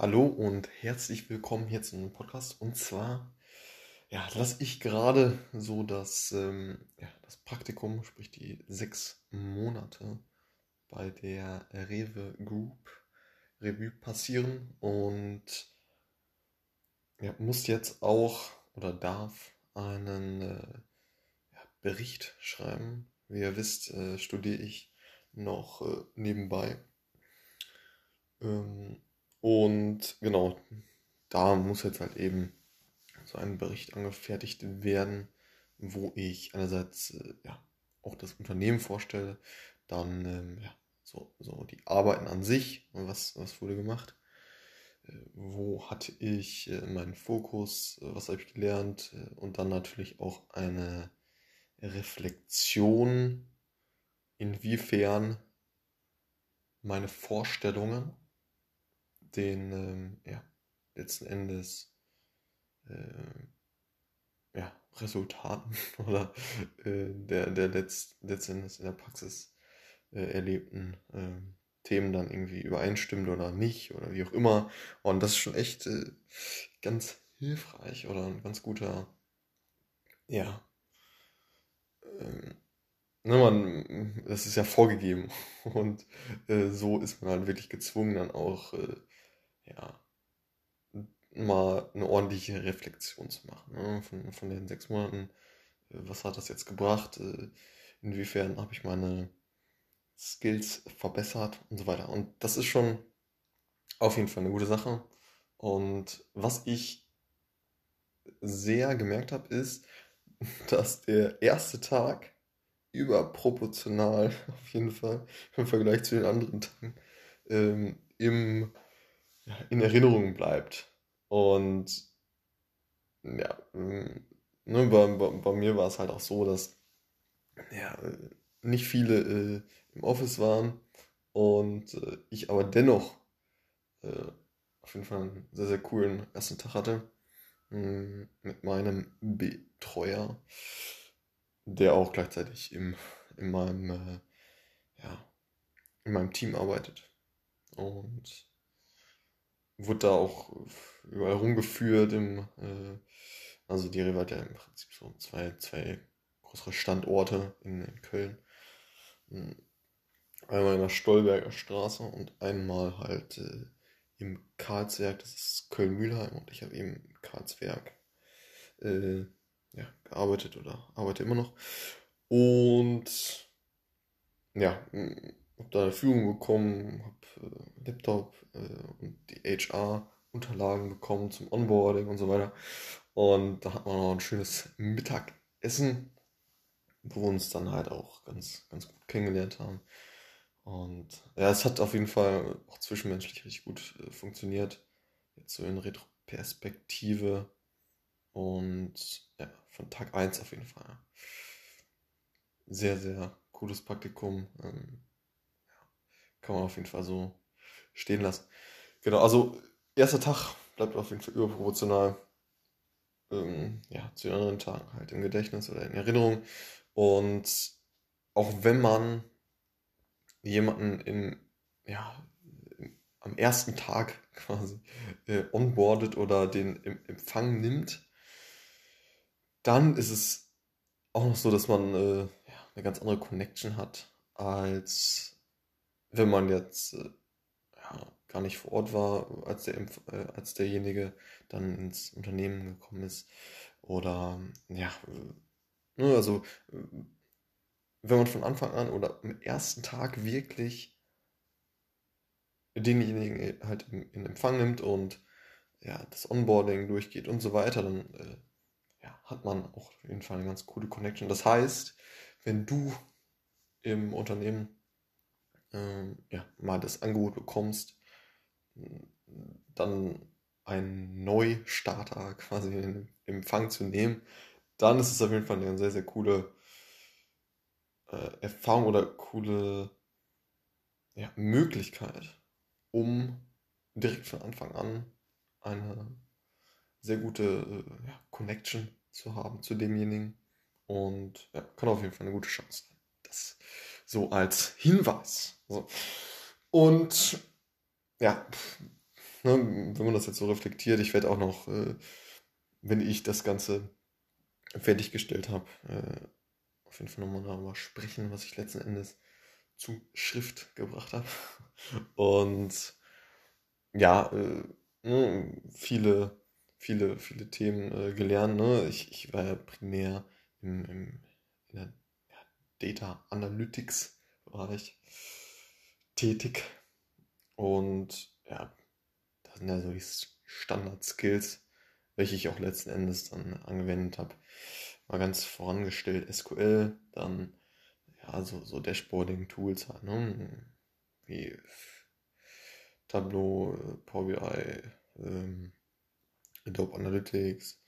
Hallo und herzlich willkommen hier zu einem Podcast. Und zwar, ja, lasse ich gerade so das, ähm, ja, das Praktikum, sprich die sechs Monate bei der Rewe Group Revue passieren und ja, muss jetzt auch oder darf einen äh, ja, Bericht schreiben. Wie ihr wisst, äh, studiere ich noch äh, nebenbei. Ähm, und genau, da muss jetzt halt eben so ein Bericht angefertigt werden, wo ich einerseits äh, ja, auch das Unternehmen vorstelle, dann ähm, ja, so, so die Arbeiten an sich, was, was wurde gemacht, äh, wo hatte ich äh, meinen Fokus, äh, was habe ich gelernt äh, und dann natürlich auch eine Reflexion, inwiefern meine Vorstellungen den ähm, ja, letzten Endes äh, ja, Resultaten oder äh, der, der letzt, letzten Endes in der Praxis äh, erlebten ähm, Themen dann irgendwie übereinstimmt oder nicht oder wie auch immer. Und das ist schon echt äh, ganz hilfreich oder ein ganz guter, ja, ähm, ne, man, das ist ja vorgegeben und äh, so ist man halt wirklich gezwungen, dann auch äh, ja, mal eine ordentliche Reflexion zu machen. Ne? Von, von den sechs Monaten, äh, was hat das jetzt gebracht? Äh, inwiefern habe ich meine Skills verbessert und so weiter. Und das ist schon auf jeden Fall eine gute Sache. Und was ich sehr gemerkt habe, ist, dass der erste Tag überproportional auf jeden Fall im Vergleich zu den anderen Tagen ähm, im in Erinnerung bleibt. Und ja, mm, ne, bei, bei, mir war es halt auch so, dass ja, nicht viele äh, im Office waren und äh, ich aber dennoch äh, auf jeden Fall einen sehr, sehr coolen ersten Tag hatte mm, mit meinem Betreuer, der auch gleichzeitig im, in meinem äh, ja, in meinem Team arbeitet. Und wurde da auch überall rumgeführt. Im, äh, also die Rewe hat ja im Prinzip so zwei, zwei größere Standorte in, in Köln. Hm. Einmal in der Stolberger Straße und einmal halt äh, im Karlswerk, das ist Köln-Mühlheim und ich habe eben im Karlswerk äh, ja, gearbeitet oder arbeite immer noch. Und ja, habe da eine Führung bekommen, habe äh, Laptop äh, und die HR-Unterlagen bekommen zum Onboarding und so weiter. Und da hat man noch ein schönes Mittagessen, wo wir uns dann halt auch ganz, ganz gut kennengelernt haben. Und ja, es hat auf jeden Fall auch zwischenmenschlich richtig gut äh, funktioniert. Jetzt so in Retroperspektive. Und ja, von Tag 1 auf jeden Fall. Sehr, sehr cooles Praktikum. Ähm, kann man auf jeden Fall so stehen lassen. Genau, also erster Tag bleibt auf jeden Fall überproportional ähm, ja, zu den anderen Tagen halt im Gedächtnis oder in Erinnerung. Und auch wenn man jemanden in, ja, am ersten Tag quasi äh, onboardet oder den im Empfang nimmt, dann ist es auch noch so, dass man äh, ja, eine ganz andere Connection hat als wenn man jetzt äh, ja, gar nicht vor Ort war, als, der, äh, als derjenige dann ins Unternehmen gekommen ist. Oder ja, äh, ne, also wenn man von Anfang an oder am ersten Tag wirklich denjenigen halt in, in Empfang nimmt und ja, das Onboarding durchgeht und so weiter, dann äh, ja, hat man auch auf jeden Fall eine ganz coole Connection. Das heißt, wenn du im Unternehmen ähm, ja, mal das Angebot bekommst, dann einen Neustarter quasi in Empfang zu nehmen, dann ist es auf jeden Fall eine sehr, sehr coole äh, Erfahrung oder coole ja, Möglichkeit, um direkt von Anfang an eine sehr gute äh, ja, Connection zu haben zu demjenigen und ja, kann auf jeden Fall eine gute Chance sein. Das so als Hinweis. So. Und ja, ne, wenn man das jetzt so reflektiert, ich werde auch noch, äh, wenn ich das Ganze fertiggestellt habe, äh, auf jeden Fall nochmal darüber sprechen, was ich letzten Endes zu Schrift gebracht habe. Und ja, äh, ne, viele, viele, viele Themen äh, gelernt. Ne? Ich, ich war ja primär im, im in der Data Analytics Bereich tätig. Und ja, das sind ja so die Standard-Skills, welche ich auch letzten Endes dann angewendet habe. Mal ganz vorangestellt SQL, dann ja, so, so Dashboarding-Tools halt, ne? Wie Tableau, Power BI, ähm, Adobe Analytics.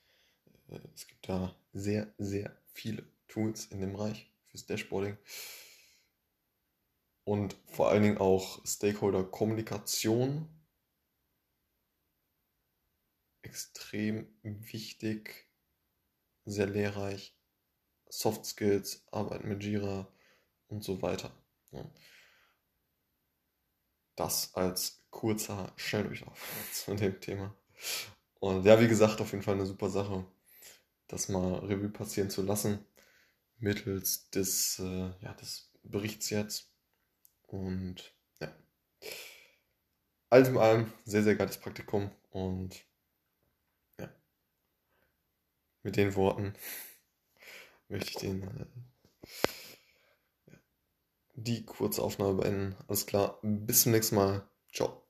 Äh, es gibt da sehr, sehr viele Tools in dem Bereich fürs Dashboarding. Und vor allen Dingen auch Stakeholder-Kommunikation. Extrem wichtig, sehr lehrreich. Soft Skills, Arbeiten mit Jira und so weiter. Das als kurzer Schnelldurchlauf zu dem Thema. Und ja, wie gesagt, auf jeden Fall eine super Sache, das mal Revue passieren zu lassen, mittels des, äh, ja, des Berichts jetzt. Und ja, alles in allem sehr, sehr geiles Praktikum und ja, mit den Worten möchte ich den, äh, die kurze Aufnahme beenden. Alles klar, bis zum nächsten Mal. Ciao.